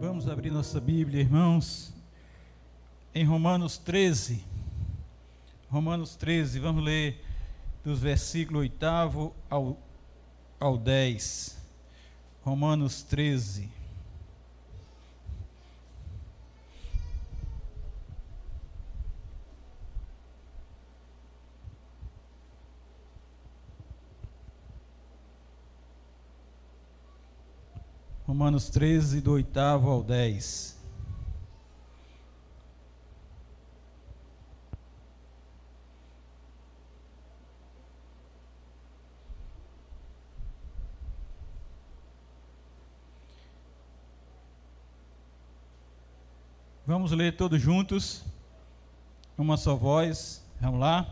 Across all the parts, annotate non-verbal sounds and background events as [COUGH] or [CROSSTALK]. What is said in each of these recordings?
Vamos abrir nossa Bíblia, irmãos, em Romanos 13. Romanos 13, vamos ler dos versículos 8 ao, ao 10. Romanos 13. Romanos 13, do oitavo ao 10. Vamos ler todos juntos, uma só voz. Vamos lá.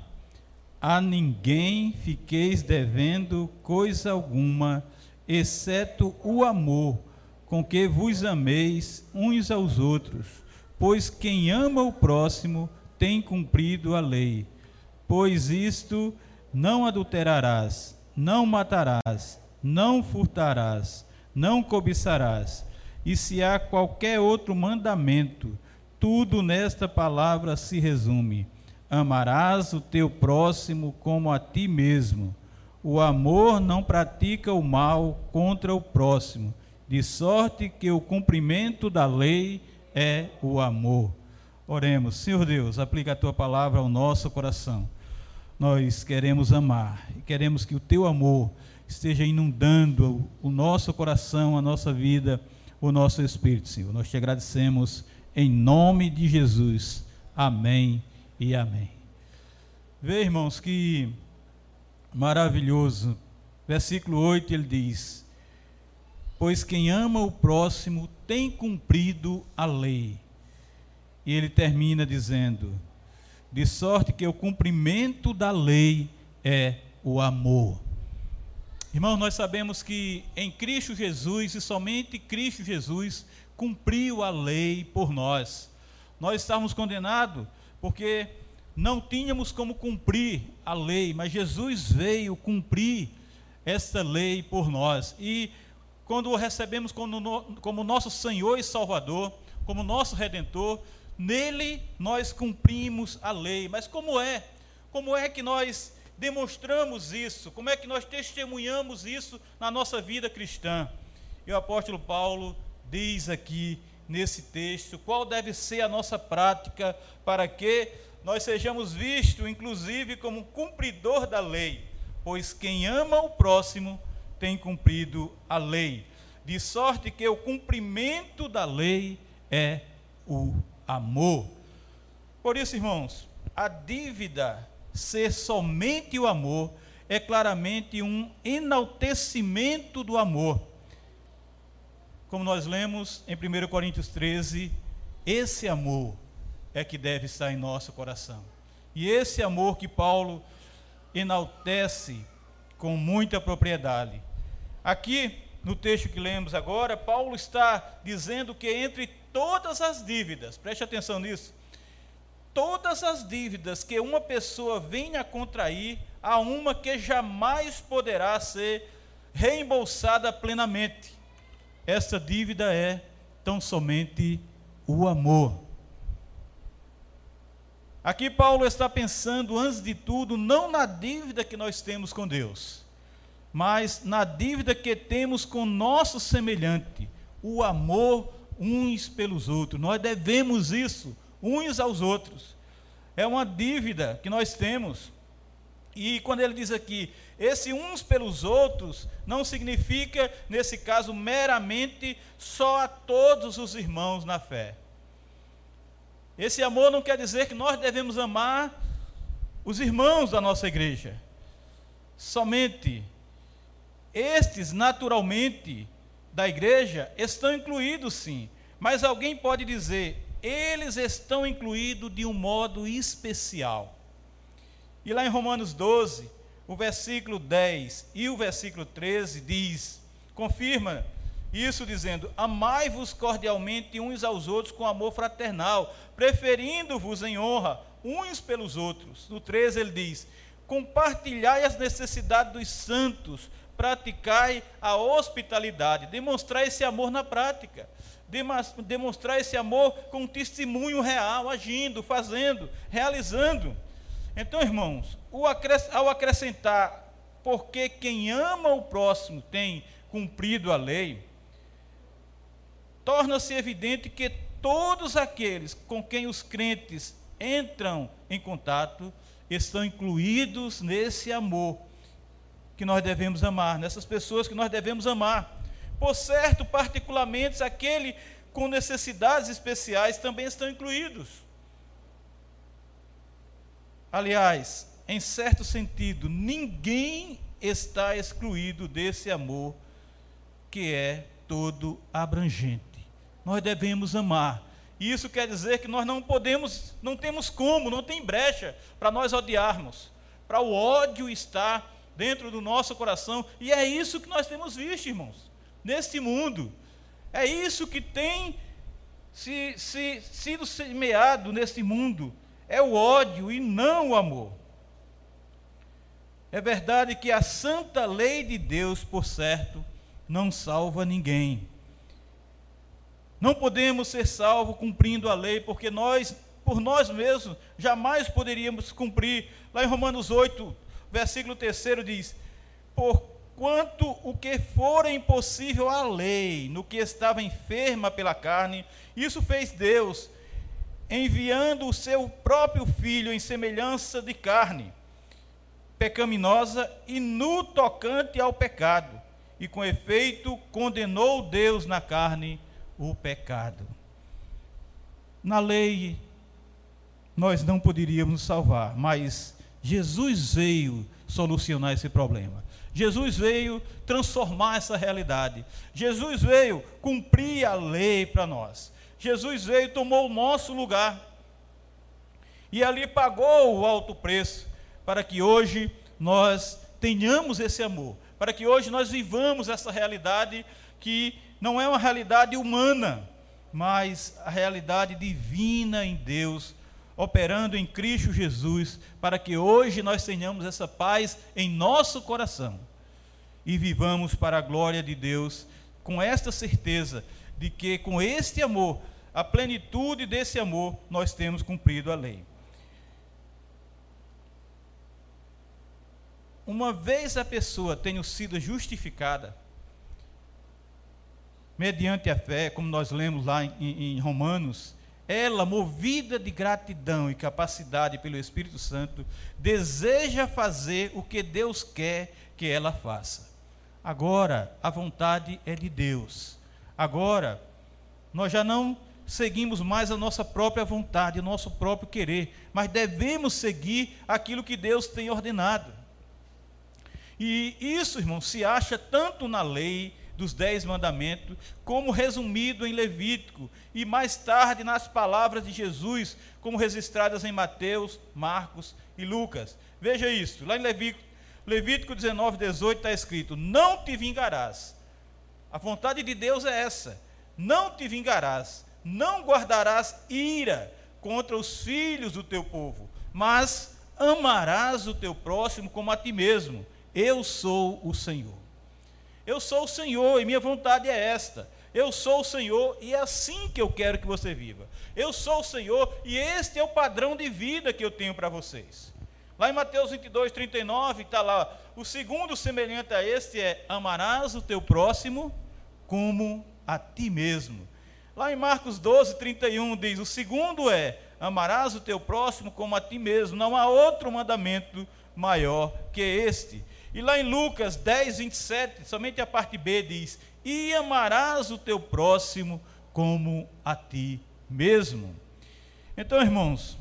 A ninguém fiqueis devendo coisa alguma, exceto o amor com que vos ameis uns aos outros, pois quem ama o próximo tem cumprido a lei. Pois isto não adulterarás, não matarás, não furtarás, não cobiçarás. E se há qualquer outro mandamento, tudo nesta palavra se resume: amarás o teu próximo como a ti mesmo. O amor não pratica o mal contra o próximo de sorte que o cumprimento da lei é o amor. Oremos, Senhor Deus, aplica a tua palavra ao nosso coração. Nós queremos amar e queremos que o teu amor esteja inundando o nosso coração, a nossa vida, o nosso espírito, Senhor. Nós te agradecemos em nome de Jesus. Amém e amém. Vê, irmãos, que maravilhoso. Versículo 8 ele diz: pois quem ama o próximo tem cumprido a lei. E ele termina dizendo: de sorte que o cumprimento da lei é o amor. Irmãos, nós sabemos que em Cristo Jesus e somente Cristo Jesus cumpriu a lei por nós. Nós estávamos condenados porque não tínhamos como cumprir a lei, mas Jesus veio cumprir esta lei por nós. E quando o recebemos como, como nosso Senhor e Salvador, como nosso Redentor, nele nós cumprimos a lei. Mas como é? Como é que nós demonstramos isso? Como é que nós testemunhamos isso na nossa vida cristã? E o apóstolo Paulo diz aqui nesse texto qual deve ser a nossa prática para que nós sejamos vistos, inclusive, como cumpridor da lei, pois quem ama o próximo tem cumprido a lei, de sorte que o cumprimento da lei é o amor. Por isso, irmãos, a dívida ser somente o amor é claramente um enaltecimento do amor. Como nós lemos em 1 Coríntios 13, esse amor é que deve estar em nosso coração. E esse amor que Paulo enaltece com muita propriedade Aqui, no texto que lemos agora, Paulo está dizendo que entre todas as dívidas, preste atenção nisso, todas as dívidas que uma pessoa venha a contrair, há uma que jamais poderá ser reembolsada plenamente. Essa dívida é tão somente o amor. Aqui Paulo está pensando, antes de tudo, não na dívida que nós temos com Deus mas na dívida que temos com nosso semelhante, o amor uns pelos outros. Nós devemos isso uns aos outros. É uma dívida que nós temos. E quando ele diz aqui, esse uns pelos outros, não significa, nesse caso, meramente só a todos os irmãos na fé. Esse amor não quer dizer que nós devemos amar os irmãos da nossa igreja. Somente estes, naturalmente, da igreja, estão incluídos sim. Mas alguém pode dizer, eles estão incluídos de um modo especial. E lá em Romanos 12, o versículo 10 e o versículo 13 diz, confirma isso dizendo: Amai-vos cordialmente uns aos outros com amor fraternal, preferindo-vos em honra uns pelos outros. No 13 ele diz: Compartilhai as necessidades dos santos, praticai a hospitalidade, demonstrar esse amor na prática, demonstrar esse amor com um testemunho real, agindo, fazendo, realizando. Então, irmãos, ao acrescentar, porque quem ama o próximo tem cumprido a lei, torna-se evidente que todos aqueles com quem os crentes entram em contato estão incluídos nesse amor que nós devemos amar, nessas pessoas que nós devemos amar. Por certo, particularmente aquele com necessidades especiais também estão incluídos. Aliás, em certo sentido, ninguém está excluído desse amor que é todo abrangente. Nós devemos amar. Isso quer dizer que nós não podemos, não temos como, não tem brecha para nós odiarmos, para o ódio estar dentro do nosso coração. E é isso que nós temos visto, irmãos, neste mundo. É isso que tem se, se, sido semeado neste mundo. É o ódio e não o amor. É verdade que a santa lei de Deus, por certo, não salva ninguém. Não podemos ser salvos cumprindo a lei, porque nós, por nós mesmos, jamais poderíamos cumprir. Lá em Romanos 8, versículo 3 diz: Porquanto o que for impossível à lei, no que estava enferma pela carne, isso fez Deus, enviando o seu próprio filho em semelhança de carne, pecaminosa e no tocante ao pecado, e com efeito condenou Deus na carne o pecado. Na lei, nós não poderíamos salvar, mas Jesus veio solucionar esse problema. Jesus veio transformar essa realidade. Jesus veio cumprir a lei para nós. Jesus veio, tomou o nosso lugar. E ali pagou o alto preço para que hoje nós tenhamos esse amor, para que hoje nós vivamos essa realidade que não é uma realidade humana, mas a realidade divina em Deus, operando em Cristo Jesus, para que hoje nós tenhamos essa paz em nosso coração e vivamos para a glória de Deus, com esta certeza de que com este amor, a plenitude desse amor, nós temos cumprido a lei. Uma vez a pessoa tenha sido justificada, mediante a fé, como nós lemos lá em, em Romanos, ela, movida de gratidão e capacidade pelo Espírito Santo, deseja fazer o que Deus quer que ela faça. Agora, a vontade é de Deus. Agora, nós já não seguimos mais a nossa própria vontade, o nosso próprio querer, mas devemos seguir aquilo que Deus tem ordenado. E isso, irmão, se acha tanto na lei, dos Dez Mandamentos, como resumido em Levítico, e mais tarde nas palavras de Jesus, como registradas em Mateus, Marcos e Lucas. Veja isso, lá em Levítico, Levítico 19, 18 está escrito: Não te vingarás. A vontade de Deus é essa: não te vingarás, não guardarás ira contra os filhos do teu povo, mas amarás o teu próximo como a ti mesmo. Eu sou o Senhor. Eu sou o Senhor e minha vontade é esta. Eu sou o Senhor e é assim que eu quero que você viva. Eu sou o Senhor e este é o padrão de vida que eu tenho para vocês. Lá em Mateus 22, 39, está lá, o segundo semelhante a este é: amarás o teu próximo como a ti mesmo. Lá em Marcos 12, 31 diz: o segundo é: amarás o teu próximo como a ti mesmo. Não há outro mandamento maior que este. E lá em Lucas 10, 27, somente a parte B diz: E amarás o teu próximo como a ti mesmo. Então, irmãos,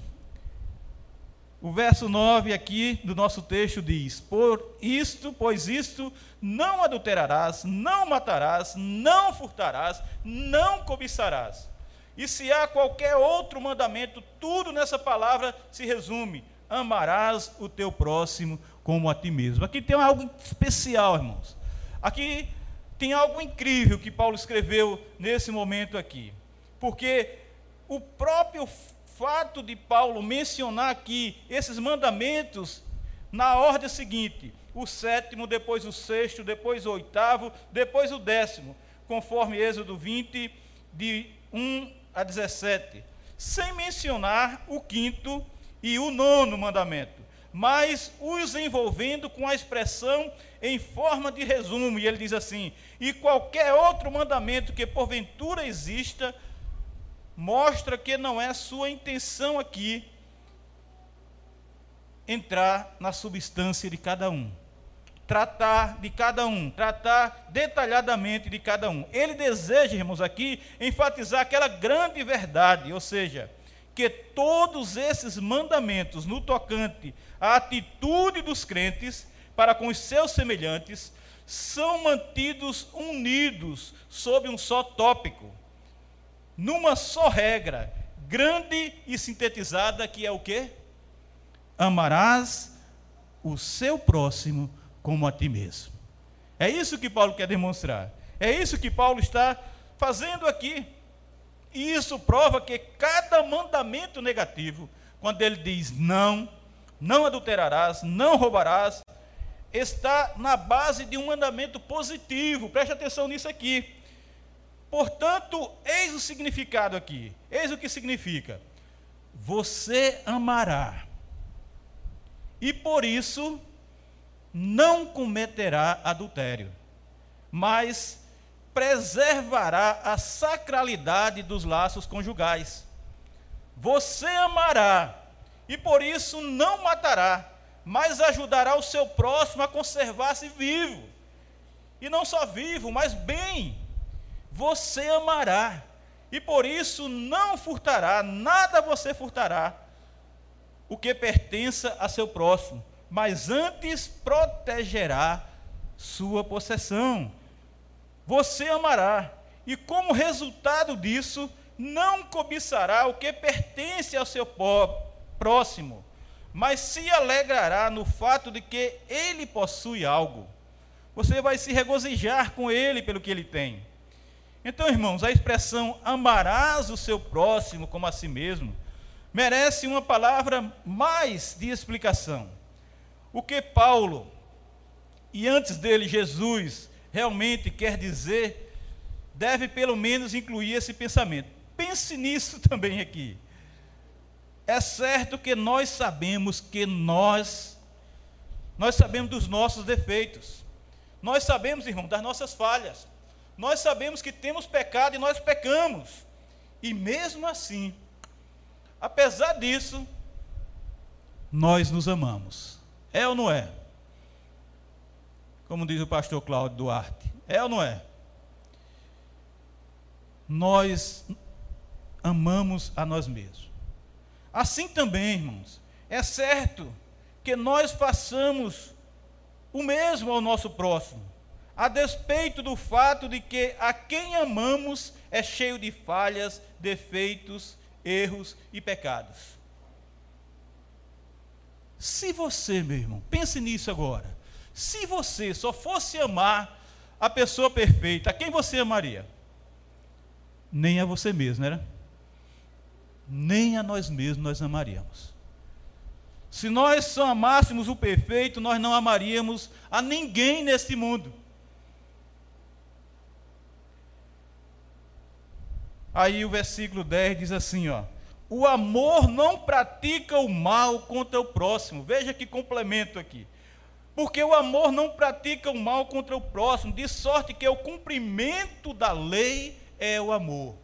o verso 9 aqui do nosso texto diz: Por isto, pois isto, não adulterarás, não matarás, não furtarás, não cobiçarás. E se há qualquer outro mandamento, tudo nessa palavra se resume: amarás o teu próximo como a ti mesmo. Aqui tem algo especial, irmãos. Aqui tem algo incrível que Paulo escreveu nesse momento aqui. Porque o próprio fato de Paulo mencionar aqui esses mandamentos na ordem seguinte: o sétimo, depois o sexto, depois o oitavo, depois o décimo, conforme Êxodo 20, de 1 a 17, sem mencionar o quinto e o nono mandamento, mas os envolvendo com a expressão em forma de resumo, e ele diz assim: e qualquer outro mandamento que porventura exista, mostra que não é sua intenção aqui entrar na substância de cada um, tratar de cada um, tratar detalhadamente de cada um. Ele deseja, irmãos, aqui enfatizar aquela grande verdade, ou seja, que todos esses mandamentos no tocante à atitude dos crentes para com os seus semelhantes são mantidos unidos sob um só tópico, numa só regra, grande e sintetizada, que é o quê? Amarás o seu próximo como a ti mesmo. É isso que Paulo quer demonstrar. É isso que Paulo está fazendo aqui. E isso prova que cada mandamento negativo, quando ele diz não, não adulterarás, não roubarás, está na base de um mandamento positivo. Preste atenção nisso aqui. Portanto, eis o significado aqui. Eis o que significa. Você amará. E por isso não cometerá adultério, mas preservará a sacralidade dos laços conjugais. Você amará e por isso não matará, mas ajudará o seu próximo a conservar-se vivo. E não só vivo, mas bem você amará, e por isso não furtará, nada você furtará, o que pertença a seu próximo, mas antes protegerá sua possessão. Você amará, e como resultado disso, não cobiçará o que pertence ao seu próximo, mas se alegrará no fato de que ele possui algo. Você vai se regozijar com ele pelo que ele tem. Então, irmãos, a expressão amarás o seu próximo como a si mesmo merece uma palavra mais de explicação. O que Paulo e antes dele Jesus realmente quer dizer, deve pelo menos incluir esse pensamento. Pense nisso [LAUGHS] também aqui. É certo que nós sabemos que nós nós sabemos dos nossos defeitos. Nós sabemos, irmão, das nossas falhas. Nós sabemos que temos pecado e nós pecamos. E mesmo assim, apesar disso, nós nos amamos. É ou não é? Como diz o pastor Cláudio Duarte. É ou não é? Nós amamos a nós mesmos. Assim também, irmãos, é certo que nós façamos o mesmo ao nosso próximo a despeito do fato de que a quem amamos é cheio de falhas, defeitos, erros e pecados. Se você, meu irmão, pense nisso agora. Se você só fosse amar a pessoa perfeita, a quem você amaria? Nem a você mesmo, era? Nem a nós mesmos nós amaríamos. Se nós só amássemos o perfeito, nós não amaríamos a ninguém neste mundo. Aí o versículo 10 diz assim, ó: O amor não pratica o mal contra o próximo. Veja que complemento aqui. Porque o amor não pratica o mal contra o próximo, de sorte que o cumprimento da lei é o amor.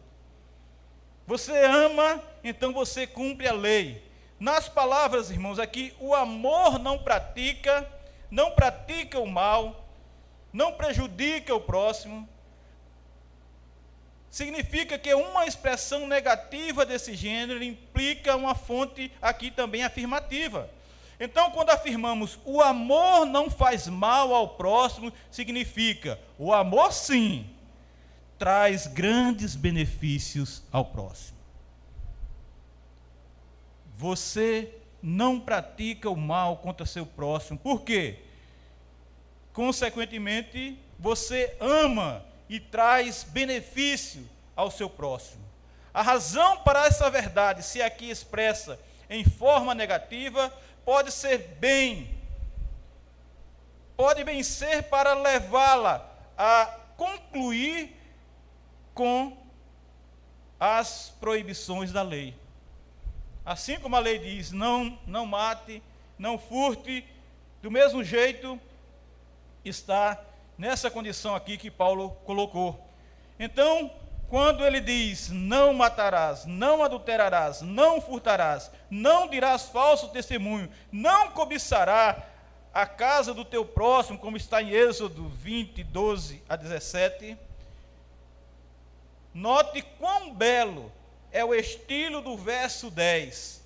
Você ama, então você cumpre a lei. Nas palavras, irmãos, aqui, o amor não pratica, não pratica o mal, não prejudica o próximo, significa que uma expressão negativa desse gênero implica uma fonte aqui também afirmativa. Então, quando afirmamos o amor não faz mal ao próximo, significa o amor sim traz grandes benefícios ao próximo. Você não pratica o mal contra seu próximo, por quê? Consequentemente, você ama e traz benefício ao seu próximo. A razão para essa verdade, se aqui expressa em forma negativa, pode ser bem pode bem ser para levá-la a concluir com as proibições da lei. Assim como a lei diz: não, não mate, não furte, do mesmo jeito está nessa condição aqui que Paulo colocou. Então, quando ele diz: não matarás, não adulterarás, não furtarás, não dirás falso testemunho, não cobiçará a casa do teu próximo, como está em Êxodo 20, 12 a 17. Note quão belo é o estilo do verso 10.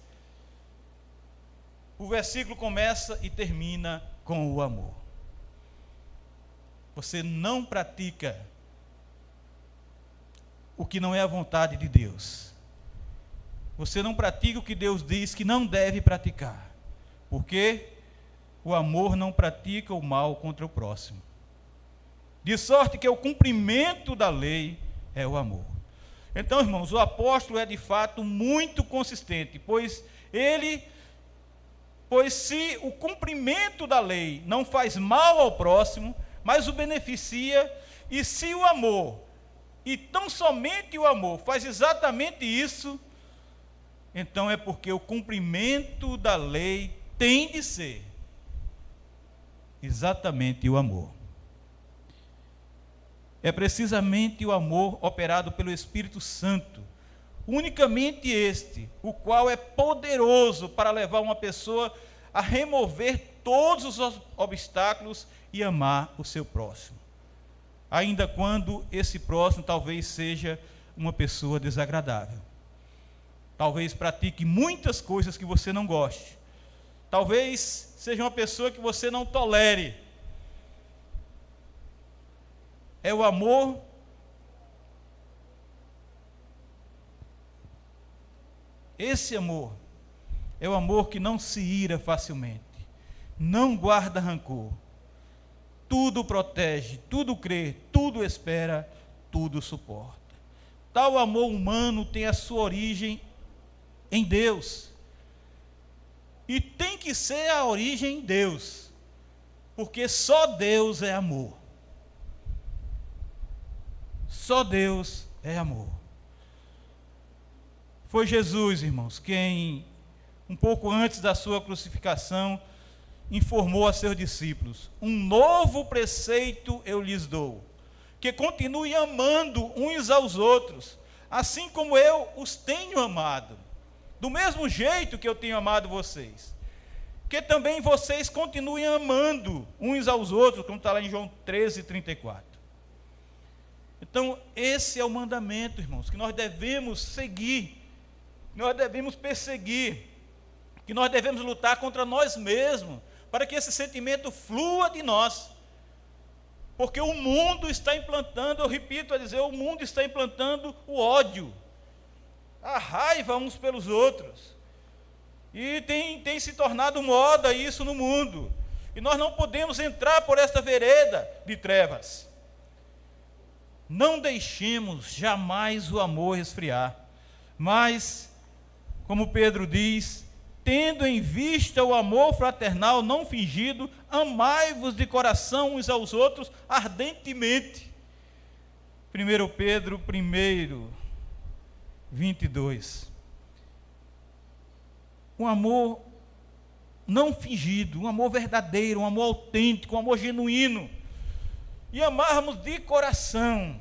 O versículo começa e termina com o amor. Você não pratica o que não é a vontade de Deus. Você não pratica o que Deus diz que não deve praticar. Porque o amor não pratica o mal contra o próximo. De sorte que o cumprimento da lei é o amor. Então, irmãos, o apóstolo é de fato muito consistente, pois ele pois se o cumprimento da lei não faz mal ao próximo, mas o beneficia, e se o amor, e tão somente o amor, faz exatamente isso, então é porque o cumprimento da lei tem de ser exatamente o amor é precisamente o amor operado pelo Espírito Santo. Unicamente este, o qual é poderoso para levar uma pessoa a remover todos os obstáculos e amar o seu próximo. Ainda quando esse próximo talvez seja uma pessoa desagradável. Talvez pratique muitas coisas que você não goste. Talvez seja uma pessoa que você não tolere é o amor Esse amor é o amor que não se ira facilmente, não guarda rancor, tudo protege, tudo crê, tudo espera, tudo suporta. Tal amor humano tem a sua origem em Deus. E tem que ser a origem em Deus, porque só Deus é amor. Só Deus é amor. Foi Jesus, irmãos, quem, um pouco antes da sua crucificação, informou a seus discípulos: Um novo preceito eu lhes dou, que continue amando uns aos outros, assim como eu os tenho amado, do mesmo jeito que eu tenho amado vocês. Que também vocês continuem amando uns aos outros, como está lá em João 13, 34. Então, esse é o mandamento, irmãos, que nós devemos seguir, nós devemos perseguir, que nós devemos lutar contra nós mesmos, para que esse sentimento flua de nós. Porque o mundo está implantando, eu repito a dizer, o mundo está implantando o ódio, a raiva uns pelos outros. E tem, tem se tornado moda isso no mundo. E nós não podemos entrar por esta vereda de trevas. Não deixemos jamais o amor esfriar, mas, como Pedro diz, tendo em vista o amor fraternal não fingido, amai-vos de coração uns aos outros ardentemente. 1 Pedro 1, 22. Um amor não fingido, um amor verdadeiro, um amor autêntico, um amor genuíno e amarmos de coração,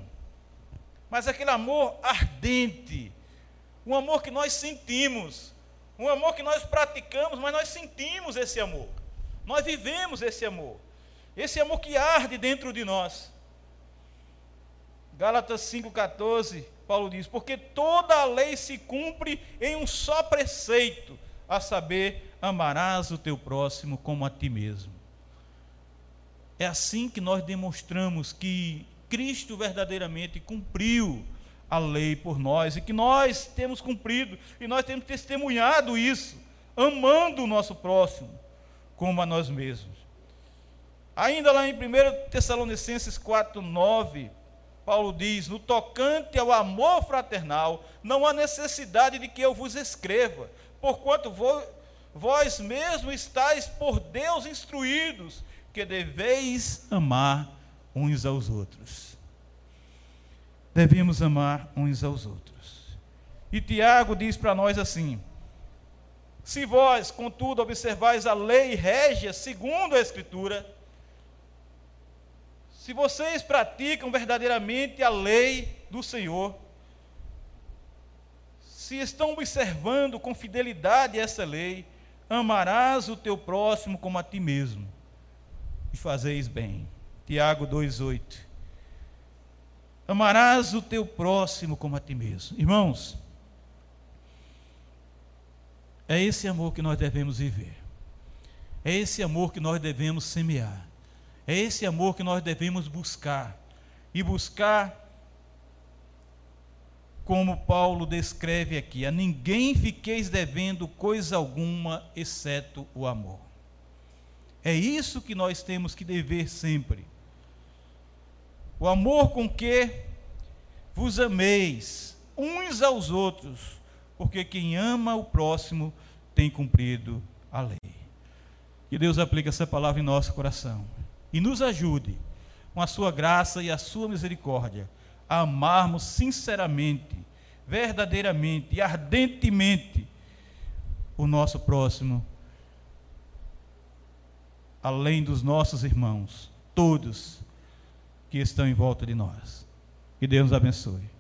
mas aquele amor ardente, um amor que nós sentimos, um amor que nós praticamos, mas nós sentimos esse amor, nós vivemos esse amor, esse amor que arde dentro de nós. Gálatas 5,14, Paulo diz: Porque toda a lei se cumpre em um só preceito, a saber, amarás o teu próximo como a ti mesmo. É assim que nós demonstramos que Cristo verdadeiramente cumpriu a lei por nós e que nós temos cumprido e nós temos testemunhado isso, amando o nosso próximo como a nós mesmos. Ainda lá em 1 Tessalonicenses 4:9, Paulo diz: "No tocante ao amor fraternal, não há necessidade de que eu vos escreva, porquanto vós mesmos estáis por Deus instruídos que deveis amar uns aos outros. Devemos amar uns aos outros. E Tiago diz para nós assim: Se vós, contudo, observais a lei régia segundo a Escritura, se vocês praticam verdadeiramente a lei do Senhor, se estão observando com fidelidade essa lei, amarás o teu próximo como a ti mesmo, e fazeis bem. Tiago 2,8. Amarás o teu próximo como a ti mesmo. Irmãos, é esse amor que nós devemos viver. É esse amor que nós devemos semear. É esse amor que nós devemos buscar. E buscar, como Paulo descreve aqui: a ninguém fiqueis devendo coisa alguma, exceto o amor. É isso que nós temos que dever sempre. O amor com que vos ameis uns aos outros, porque quem ama o próximo tem cumprido a lei. Que Deus aplique essa palavra em nosso coração e nos ajude, com a sua graça e a sua misericórdia, a amarmos sinceramente, verdadeiramente e ardentemente o nosso próximo, além dos nossos irmãos, todos que estão em volta de nós. Que Deus nos abençoe.